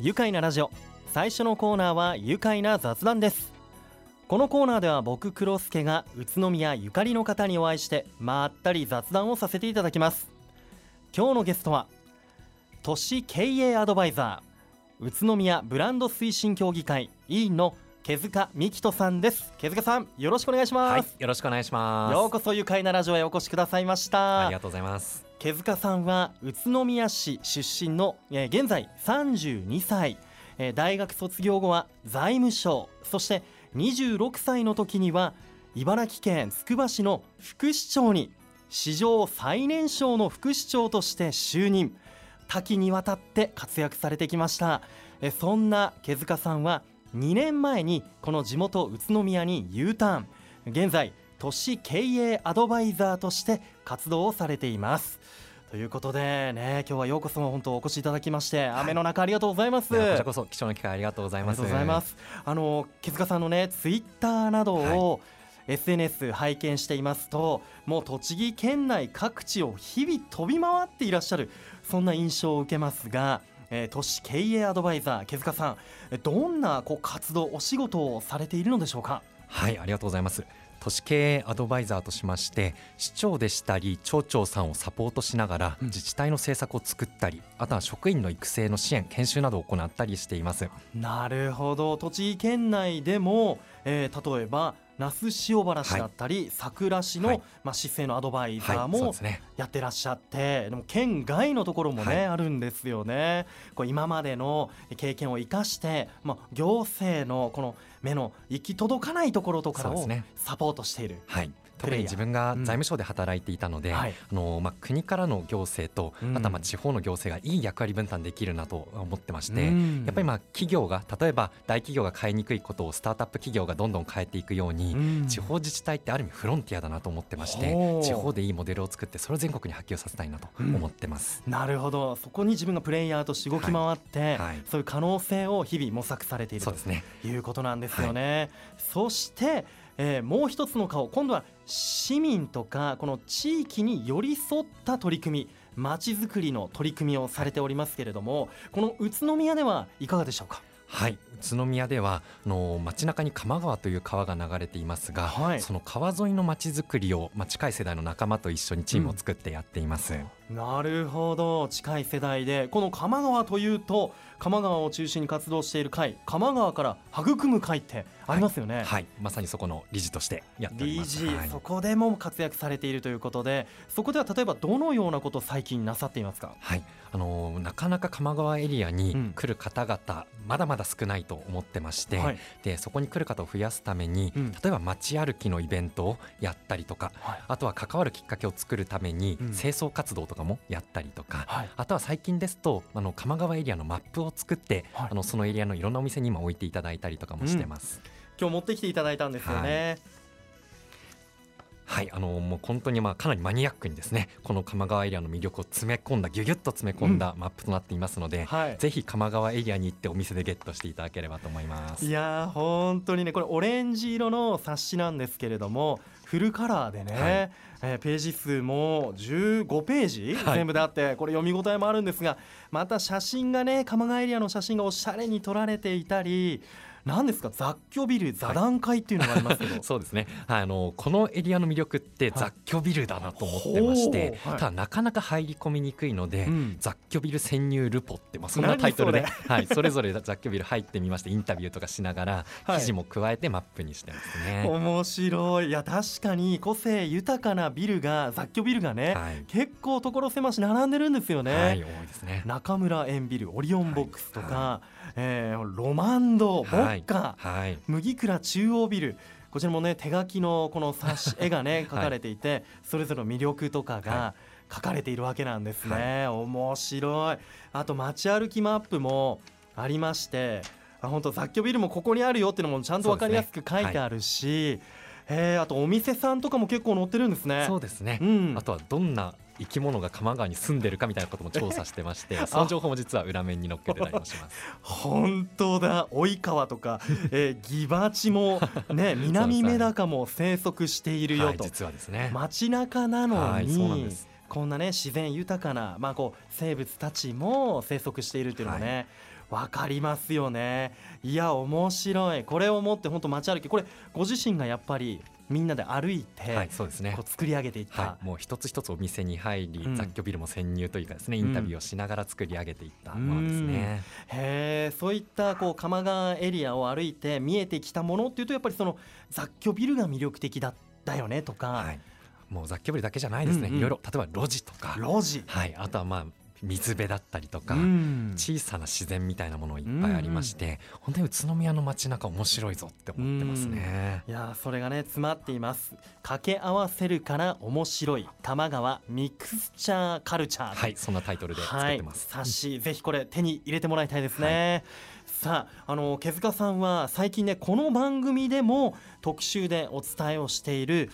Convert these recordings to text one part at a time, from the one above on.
愉快なラジオ。最初のコーナーは愉快な雑談です。このコーナーでは僕黒助が宇都宮ゆかりの方にお会いしてまったり雑談をさせていただきます。今日のゲストは都市経営アドバイザー宇都宮ブランド推進協議会委員の毛塚美希人さんです。毛塚さんよろしくお願いします、はい、よろしくお願いします。ようこそ愉快なラジオへお越しくださいました。ありがとうございます毛塚さんは宇都宮市出身の、現在32歳、大学卒業後は財務省。そして26歳の時には茨城県つくば市の副市長に史上最年少の副市長として就任。多岐にわたって活躍されてきました。そんな毛塚さんは2年前にこの地元宇都宮に U ターン。現在都市経営アドバイザーとして活動をされています。ということでね今日はようこそ本当お越しいただきまして、はい、雨の中ありがとうございます。こちらこそ貴重な機会ありがとうございます。ありがとうございます。あの木塚さんのねツイッターなどを、はい。SNS 拝見していますともう栃木県内各地を日々飛び回っていらっしゃるそんな印象を受けますが、えー、都市経営アドバイザー毛塚さんどんなこう活動お仕事をされているのでしょうか？はいありがとうございます都市経営アドバイザーとしまして市長でしたり町長さんをサポートしながら自治体の政策を作ったり、あとは職員の育成の支援研修などを行ったりしています。なるほど。栃木県内でも、えー、例えば那須塩原市だったり、はい、佐倉市の、はい、まあ、市政のアドバイザーもやってらっしゃって、でも県外のところもね、はい、あるんですよね。これ今までの経験を生かして、まあ、行政のこの目の行き届かないところとかをサポートしている。はい特に自分が財務省で働いていたので、うんはい、あのまあ、国からの行政と、あとはまあ地方の行政がいい役割分担できるなと思ってまして、うん、やっぱりまあ企業が例えば大企業が変えにくいことをスタートアップ企業がどんどん変えていくように、うん、地方自治体ってある意味フロンティアだなと思ってまして地方でいいモデルを作ってそれを全国に波及させたいなと思ってます、なるほど。そこに自分がプレイヤーとして動き回って、はい。はい、そういう可能性を日々模索されているということなんですよね。そしてえー、もう一つの顔今度は市民とかこの地域に寄り添った取り組みまちづくりの取り組みをされておりますけれどもこの宇都宮ではいかがでしょうか？はい。宇都宮ではあの街中に鎌川という川が流れていますが、はい、その川沿いの街づくりを、まあ、近い世代の仲間と一緒にチームを作ってやっています、うん、なるほど。近い世代で。この鎌川というと鎌川を中心に活動している会鎌川から育む会ってありますよね、はい、はい、まさにそこの理事としてやっております。理事、はい、そこでも活躍されているということでそこでは例えばどのようなことを最近なさっていますか？はい。あのなかなか鎌川エリアに来る方々、うん、まだまだ少ないと思ってまして、はい、でそこに来る方を増やすために、うん、例えば街歩きのイベントをやったりとか、はい、あとは関わるきっかけを作るために、清掃活動とかもやったりとか、はい、あとは最近ですとあの鎌川エリアのマップを作って、あのそのエリアのいろんなお店に今置いていただいたりとかもしてます。うん。今日持ってきていただいたんですよね。はい、あのもう本当にまあかなりマニアックにですねこの鎌川エリアの魅力を詰め込んだぎゅぎゅっと詰め込ん。だマップとなっていますので、うんはい、ぜひ鎌川エリアに行ってお店でゲットしていただければと思います。いや本当にねこれオレンジ色の冊子なんですけれどもフルカラーでね、はい、えー、ページ数も15ページ、全部であってこれ読み応えもあるんですがまた写真がね鎌川エリアの写真がおしゃれに撮られていたり何ですか？雑居ビル座談会っていうのがありますけど、はい、そうですね、はい、あのこのエリアの魅力って雑居ビルだなと思ってまして、はい、ただなかなか入り込みにくいので、うん、雑居ビル潜入ルポって、まあ、そんなタイトルで。そ,、はい、それぞれ雑居ビル入ってみましてインタビューとかしながら記事も加えてマップにしてますね、面白い。いや確かに個性豊かなビルが雑居ビルがね、結構所狭し並んでるんですよね、はい、多いですね。中村園ビルオリオンボックスとか、えー、ロマンド、ボッカ、はい、麦倉中央ビル。こちらもね手書きのこの冊子絵がね 書かれていて、はい、それぞれの魅力とかが書かれているわけなんですね、はい、面白い。あと街歩きマップもありましてあ本当雑居ビルもここにあるよっていうのもちゃんと分かりやすく書いてあるし、ねはい、えあとお店さんとかも結構載ってるんですね。そうですね、うん、あとはどんな生き物が鎌川に住んでるかみたいなことも調査してましてその情報も実は裏面に載っけてたりもします。本当だ。及川とか、えー、ギバチもね 南メダカも生息しているよと、はい、実はですね。街中なのに、こんなね自然豊かな、まあ、こう生物たちも生息しているっていうのもね、はい、分かりますよね。いや面白い。これをもって本当街歩きこれご自身がやっぱりみんなで歩いて、はい、そうですね。こう作り上げていった、はい、もう一つ一つお店に入り、うん、雑居ビルも潜入というかですねインタビューをしながら作り上げていったものですね、うん、へえそういったこう鎌川エリアを歩いて見えてきたものっていうとやっぱりその雑居ビルが魅力的だったよねとか、はい、もう雑居ビルだけじゃないですね、うんうん、いろいろ例えば路地とか。路地、はい、あとはまあ水辺だったりとか、小さな自然みたいなものいっぱいありまして、本当に宇都宮の街中面白いぞって思ってますね。いやそれがね詰まっています。掛け合わせるから面白い。玉川ミクスチャーカルチャーはいそんなタイトルで作ってます、はい、冊子ぜひこれ手に入れてもらいたいですね、はい。さああの毛塚さんは最近ねこの番組でも特集でお伝えをしている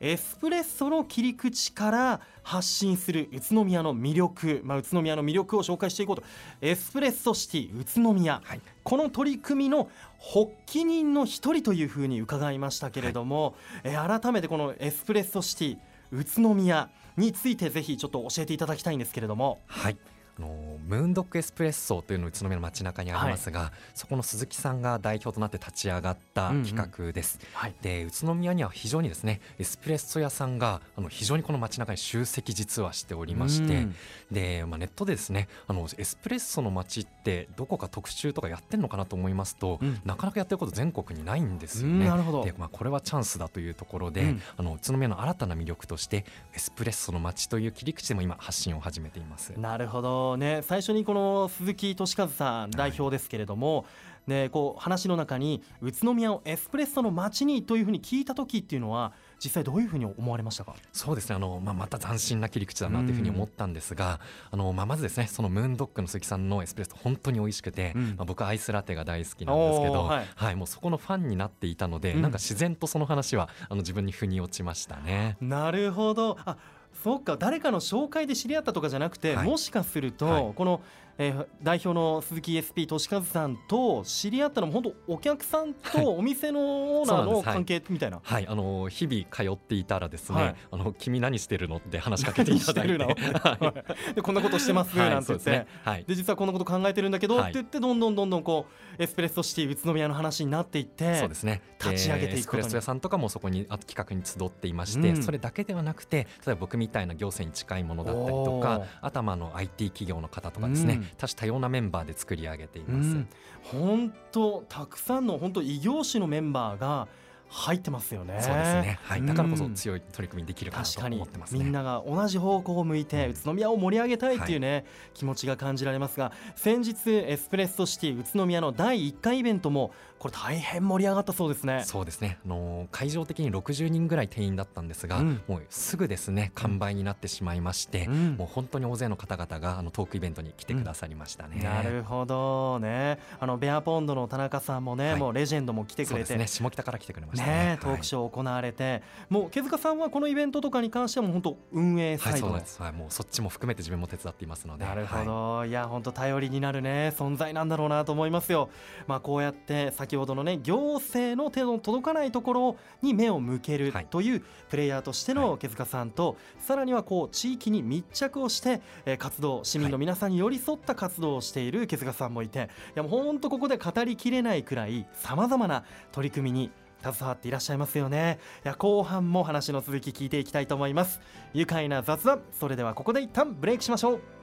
エスプレッソの切り口から発信する宇都宮の魅力、まあ、宇都宮の魅力を紹介していこうと。エスプレッソシティ宇都宮、はい、この取り組みの発起人の一人というふうに伺いましたけれども、はい、え改めてこのエスプレッソシティ宇都宮についてぜひちょっと教えていただきたいんですけれども。はい。あのムーンドックエスプレッソというのを宇都宮の街中にありますが、はい、そこの鈴木さんが代表となって立ち上がった企画です。うんうんはい、で宇都宮には非常にですねエスプレッソ屋さんがあの非常にこの街中に集積実はしておりまして、うん、で、まあ、ネットでですねあのエスプレッソの街ってどこか特集とかやってるのかなと思いますと、うん、なかなかやってること全国にないんですよね。なるほど。で、まあ、これはチャンスだというところで、うん、あの宇都宮の新たな魅力としてエスプレッソの街という切り口でも今発信を始めています。なるほど。ね最初にこの鈴木俊和さん代表ですけれども、はい、ね、こう話の中に宇都宮をエスプレッソの街にというふうに聞いた時っていうのは実際どういうふうに思われましたか？そうですね。あの、まあ、また斬新な切り口だなというふうに思ったんですが、あのまあ、まずですねそのムーンドッグの鈴木さんのエスプレッソ本当に美味しくて、うん、まあ、僕アイスラテが大好きなんですけど、はい、はい、もうそこのファンになっていたので、うん、なんか自然とその話はあの自分に腑に落ちましたね。なるほど。あそうか。誰かの紹介で知り合ったとかじゃなくて、はい、もしかすると、はい、このえー、代表の鈴木 SP 俊和さんと知り合ったのも本当お客さんとお店のオーナーの関係みたいな、はい、はい、あの日々通っていたらですね、はい、あの君何してるのって話しかけていただいて。でこんなことしてますなんて言って、はい、で実はこんなこと考えてるんだけどって言ってどんどんどんどんこうエスプレッソシティ宇都宮の話になっていってそうですね。立ち上げていくエスプレッソ屋さんとかもそこに企画に集っていまして、うん、それだけではなくて例えば僕みたいな行政に近いものだったりとかあとはまあの IT 企業の方とかですね、うん、多種多様なメンバーで作り上げています。本当たくさんの本当異業種のメンバーが入ってますよね。そうですね。はい。だからこそ強い取り組みできるかなと思ってます、ね、みんなが同じ方向を向いて宇都宮を盛り上げたいっていうね、はい、気持ちが感じられますが、先日エスプレッソシティ宇都宮の第1回イベントもこれ大変盛り上がったそうですね。そうですね。あのー、会場的に60人ぐらい定員だったんですが、うん、もうすぐですね完売になってしまいまして、うん、もう本当に大勢の方々があのトークイベントに来てくださりましたね。うん、なるほどね。あのベアポンドの田中さんもね、はい、もうレジェンドも来てくれて、ね下北から来てくれましたね。ねトークショー行われて、はい、もう毛塚さんはこのイベントとかに関しても本当運営サイド、はい、はい、もうそっちも含めて自分も手伝っていますので。なるほど。い、や本当頼りになるね存在なんだろうなと思いますよ。まあこうやって先ほどのね行政の手の届かないところに目を向けるというプレイヤーとしての毛塚さんと、さらにはこう地域に密着をして、え活動市民の皆さんに寄り添った活動をしている毛塚さんもいていやもう本当ここで語りきれないくらいさまざまな取り組みに携わっていらっしゃいますよね。いや後半も話の続き聞いていきたいと思います。愉快な雑談それではここで一旦ブレイクしましょう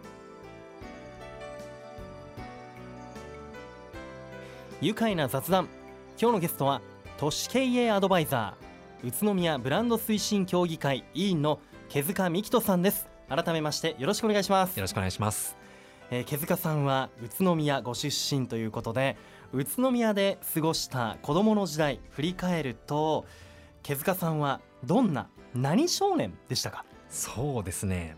愉快な雑談。今日のゲストは都市経営アドバイザー宇都宮ブランド推進協議会委員の毛塚美希人さんです。改めましてよろしくお願いします。よろしくお願いします、えー、毛塚さんは宇都宮ご出身ということで宇都宮で過ごした子供の時代振り返ると毛塚さんはどんな何少年でしたか？そうですね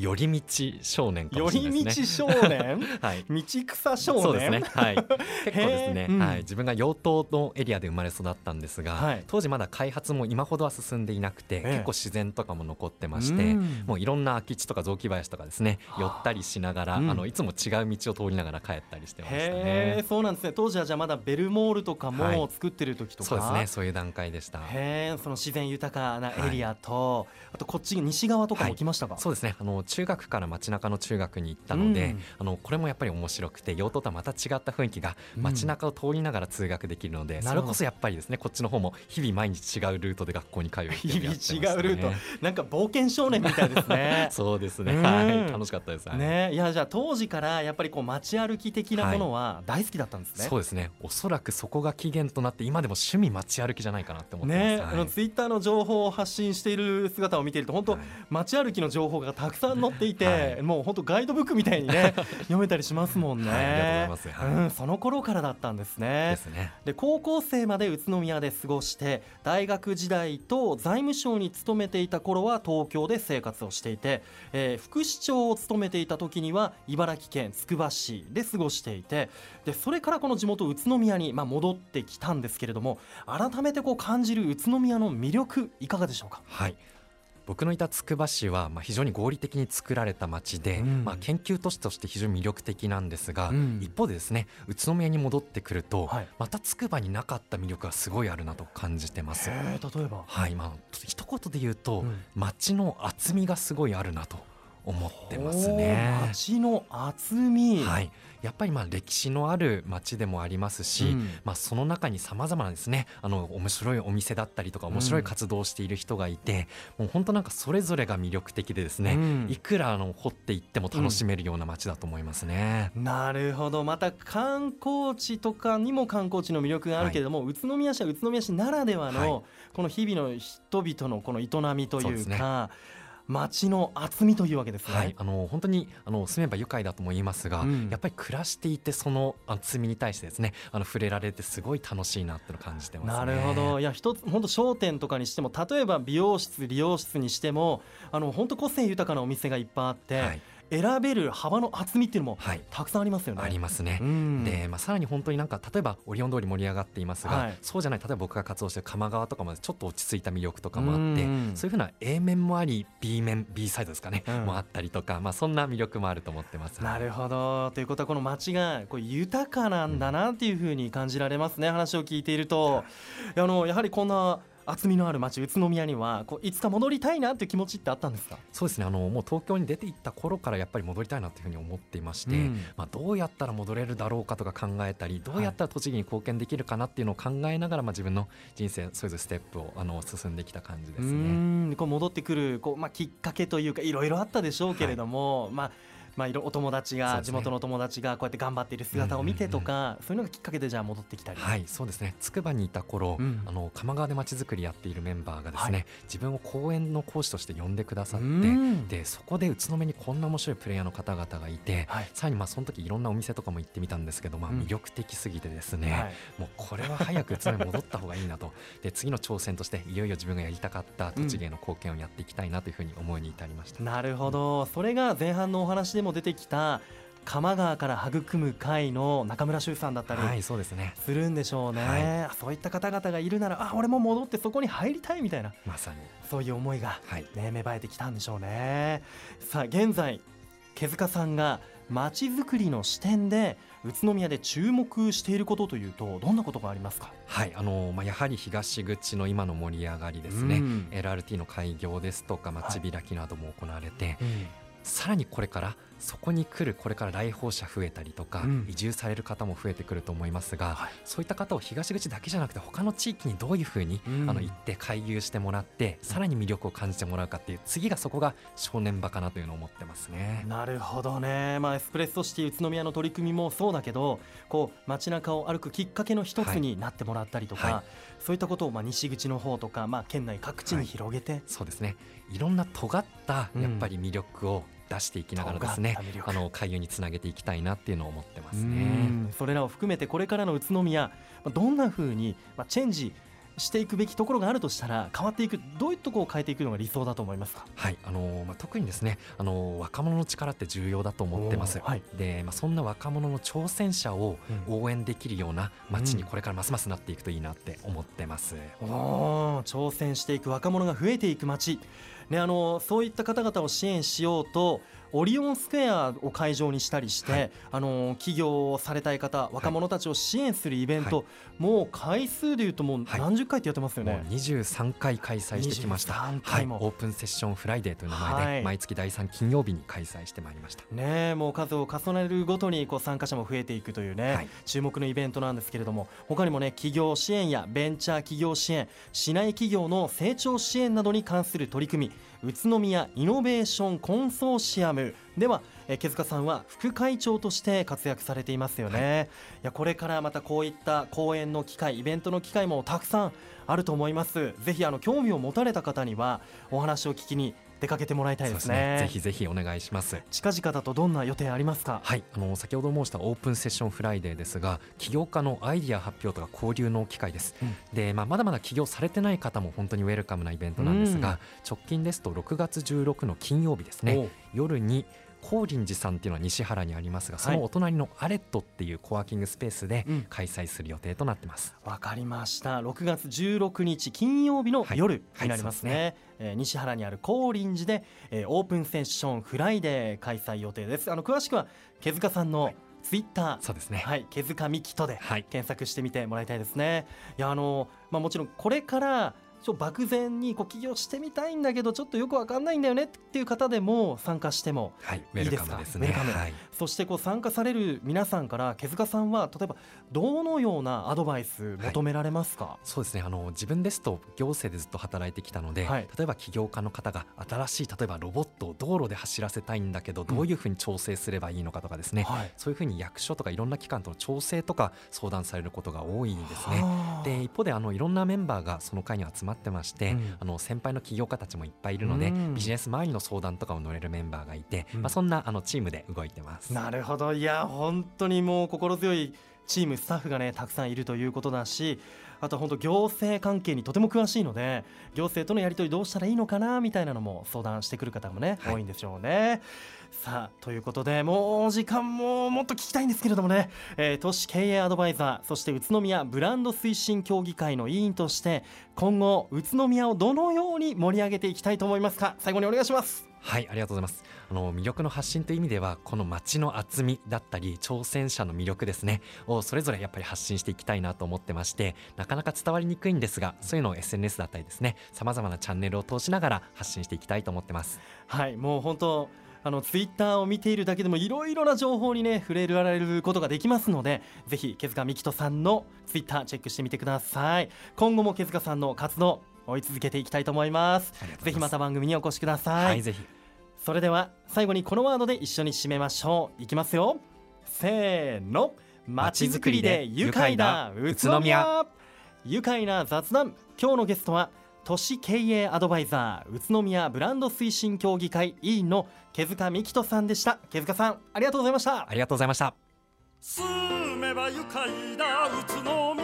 寄り道少年かもしれないですね。寄り道少年、はい、道草少年？そうですね。はい。結構ですね、うん、はい、自分が養豚のエリアで生まれ育ったんですが、はい、当時まだ開発も今ほどは進んでいなくて、結構自然とかも残ってまして、もういろんな空き地とか雑木林とかですね、寄ったりしながら、あのいつも違う道を通りながら帰ったりしてましたね。そうなんですね。当時はじゃあまだベルモールとかも作ってる時とか、はい、そうですね。そういう段階でした。へえ、その自然豊かなエリアと、はい、あとこっち西側とかも来ましたか？そうですね。あの中学から街中の中学に行ったので、うん、あのこれもやっぱり面白くて用途とはまた違った雰囲気が街中を通りながら通学できるので、うん、それこそやっぱりですねこっちの方も日々毎日違うルートで学校に通う、ね、日々違うルート。なんか冒険少年みたいですね。そうですね、はい、楽しかったです、ね。いやじゃあ当時からやっぱりこう街歩き的なものは大好きだったんですね、はい、そうですね。おそらくそこが起源となって今でも趣味街歩きじゃないかなって思ってます。ね、はい、あのツイッターの情報を発信している姿を見ていると本当、はい、街歩きの情報がたくさん載っていて、もう本当ガイドブックみたいにね 読めたりしますもんね。はい、うん、その頃からだったんですね。ですね。で高校生まで宇都宮で過ごして大学時代と財務省に勤めていた頃は東京で生活をしていて、えー、副市長を務めていた時には茨城県つくば市で過ごしていてでそれからこの地元宇都宮に、まあ、戻ってきたんですけれども改めてこう感じる宇都宮の魅力いかがでしょうか？はい僕のいたつくば市は、まあ、非常に合理的に作られた町で、うん、まあ、研究都市として非常に魅力的なんですが、うん、一方でですね宇都宮に戻ってくると、はい、またつくばになかった魅力がすごいあるなと感じてます。例えば、はいまあ、一言で言うと、うん、町の厚みがすごいあるなと思ってますね。町の厚み、はい。やっぱりまあ歴史のある町でもありますし、うん、まあ、その中にさまざまなですね。あの面白いお店だったりとか面白い活動をしている人がいて、うん、もう本当なんかそれぞれが魅力的でですね、うん、いくらあの掘っていっても楽しめるような町だと思いますね。なるほど。また観光地とかにも観光地の魅力があるけれども、はい、宇都宮市は宇都宮市ならではの、この日々の人々のこの営みというか。街の厚みというわけですね、はい、あの本当にあの住めば愉快だとも言いますが、うん、やっぱり暮らしていてその厚みに対してですねあの触れられてすごい楽しいなって感じてます、ね、なるほど。いや一つ本当商店とかにしても例えば美容室理容室にしてもあの本当個性豊かなお店がいっぱいあって、はい選べる幅の厚みっていうのもたくさんありますよね。はい、ありますね。うん、で、まあ、さらに本当になんか例えばオリオン通り盛り上がっていますが、はい、そうじゃない例えば僕が活動してる鎌川とかまでちょっと落ち着いた魅力とかもあって、うそういうふうな A 面もあり B 面 B サイドですかね、うん、もあったりとか、まあ、そんな魅力もあると思ってます。なるほど。ということはこの街がこう豊かなんだなっていうふうに感じられますね、話を聞いていると。あのやはりこんな厚みのある街宇都宮にはこういつか戻りたいなっていう気持ちってあったんですか？そうですね。あのもう東京に出て行った頃からやっぱり戻りたいなっていうふうに思っていまして、うん、まあ、どうやったら戻れるだろうかとか考えたりどうやったら栃木に貢献できるかなっていうのを考えながら、まあ、自分の人生それぞれステップをあの進んできた感じですね。こう戻ってくるこう、まあ、きっかけというかいろいろあったでしょうけれども、はい、まあまあ、いろお友達が、地元の友達がこうやって頑張っている姿を見てとか、そういうのがきっかけでじゃあ戻ってきたり。はいそうですね。つくばにいた頃、うん、あの鎌川でまちづくりやっているメンバーがですね、はい、自分を講演の講師として呼んでくださってでそこで宇都宮にこんな面白いプレイヤーの方々がいて、はい、さらにまあその時いろんなお店とかも行ってみたんですけど、まあ、魅力的すぎてですね、うんはい、もうこれは早く宇都宮に戻った方がいいなと。で次の挑戦としていよいよ自分がやりたかった栃木への貢献をやっていきたいなというふうに思いに至りました、うん、なるほど。それが前半のお話でも出てきた鎌川から育む会の中村修さんだったり、はい、そうですね。するんでしょうね、はい、そういった方々がいるならあ俺も戻ってそこに入りたいみたいなまさに。そういう思いが、ね、はい、芽生えてきたんでしょうね。さあ現在毛塚さんがまちづくりの視点で宇都宮で注目していることというとどんなことがありますか？はいあのまあ、やはり東口の今の盛り上がりですね、うん、LRT の開業ですとか街開きなども行われて、はいうん、さらにこれからそこに来るこれから来訪者増えたりとか、うん、移住される方も増えてくると思いますが、はい、そういった方を東口だけじゃなくて他の地域にどういうふうに、うん、あの行って回遊してもらってさらに魅力を感じてもらうかっていう次がそこが正念場かなというのを思ってますね。なるほどね、まあ、エスプレッソシティ宇都宮の取り組みもそうだけどこう街中を歩くきっかけの一つになってもらったりとか、はい。はい、そういったことをまあ西口の方とか、まあ、県内各地に広げて、そうですねいろんな尖ったやっぱり魅力を、出していきながらですねあの回遊につなげていきたいなっていうのを思ってますね。それらを含めてこれからの宇都宮どんなふうにチェンジしていくべきところがあるとしたら変わっていくどういうところを変えていくのが理想だと思いますか？はいあのまあ、特にですねあの若者の力って重要だと思ってます、はい、でまあ、そんな若者の挑戦者を応援できるような街にこれからますますなっていくといいなって思ってます、うん、挑戦していく若者が増えていく街。ね、あのそういった方々を支援しようとオリオンスクエアを会場にしたりして、はい、あの起業されたい方若者たちを支援するイベント、はい、もう回数でいうともう何十回ってやってますよね、はい、23回開催してきました。はい、オープンセッションフライデーという名前で、毎月第3金曜日に開催してまいりました。ねもう数を重ねるごとにこう参加者も増えていくというね、注目のイベントなんですけれども他にもね企業支援やベンチャー企業支援市内企業の成長支援などに関する取り組み宇都宮イノベーションコンソーシアム。では毛塚さんは副会長として活躍されていますよね、はい、いやこれからまたこういった講演の機会イベントの機会もたくさんあると思います。ぜひあの興味を持たれた方にはお話を聞きに出かけてもらいたいですね、ね、ぜひぜひお願いします。近々だとどんな予定ありますか？はい。あの先ほど申したオープンセッションフライデーですが起業家のアイディア発表とか交流の機会です、うん、で、まあ、まだまだ起業されてない方も本当にウェルカムなイベントなんですが、うん、直近ですと6月16の金曜日ですね。夜に高林寺さんっていうのは西原にありますがそのお隣のアレットっていうコワーキングスペースで開催する予定となってます。わ、うん、かりました。6月16日金曜日の夜になりますね。はいはい、えー、西原にある高林寺で、えー、オープンセッションフライデー開催予定です。あの詳しくは毛塚さんの、はい。ツイッター。そうですね。はい。毛塚幹人で検索してみてもらいたいですね、はい、いやあのまあもちろんこれからちょ漠然にこう起業してみたいんだけどちょっとよくわかんないんだよねっていう方でも参加してもいいですか、はい、ですね、はい、そしてこう参加される皆さんから毛塚さんは例えばどのようなアドバイス求められますか、はい、そうですね。あの自分ですと行政でずっと働いてきたので、例えば起業家の方が新しい例えばロボットを道路で走らせたいんだけどどういうふうに調整すればいいのかとかですね、うん、そういうふうに役所とかいろんな機関との調整とか相談されることが多いんですね。で一方であのいろんなメンバーがその会に集まってまして、うん。あの先輩の起業家たちもいっぱいいるので、ビジネス周りの相談とかを乗れるメンバーがいて、まあ、そんなあのチームで動いてます。なるほど。いや本当にもう心強いチームスタッフがねたくさんいるということだしあと本当行政関係にとても詳しいので行政とのやり取りどうしたらいいのかなみたいなのも相談してくる方もね、はい、多いんでしょうね。さあということでもう時間ももっと聞きたいんですけれどもね、えー、都市経営アドバイザーそして宇都宮ブランド推進協議会の委員として今後宇都宮をどのように盛り上げていきたいと思いますか？最後にお願いしますはいありがとうございます。あの魅力の発信という意味ではこの街の厚みだったり挑戦者の魅力ですねをそれぞれやっぱり発信していきたいなと思ってましてなかなか伝わりにくいんですがそういうのを SNS だったりですねさまざまなチャンネルを通しながら発信していきたいと思ってます。はいもう本当あのツイッターを見ているだけでもいろいろな情報にね触れられることができますのでぜひ毛塚美希人さんのツイッターチェックしてみてください。今後も毛塚さんの活動追い続けていきたいと思います。ぜひまた番組にお越しください、はい、ぜひ。それでは最後にこのワードで一緒に締めましょう。いきますよせーの。まちづくりで愉快な宇都宮。愉快な雑談。今日のゲストは都市経営アドバイザー宇都宮ブランド推進協議会委員の毛塚美希人さんでした。毛塚さんありがとうございました。ありがとうございました。住めば愉快な宇都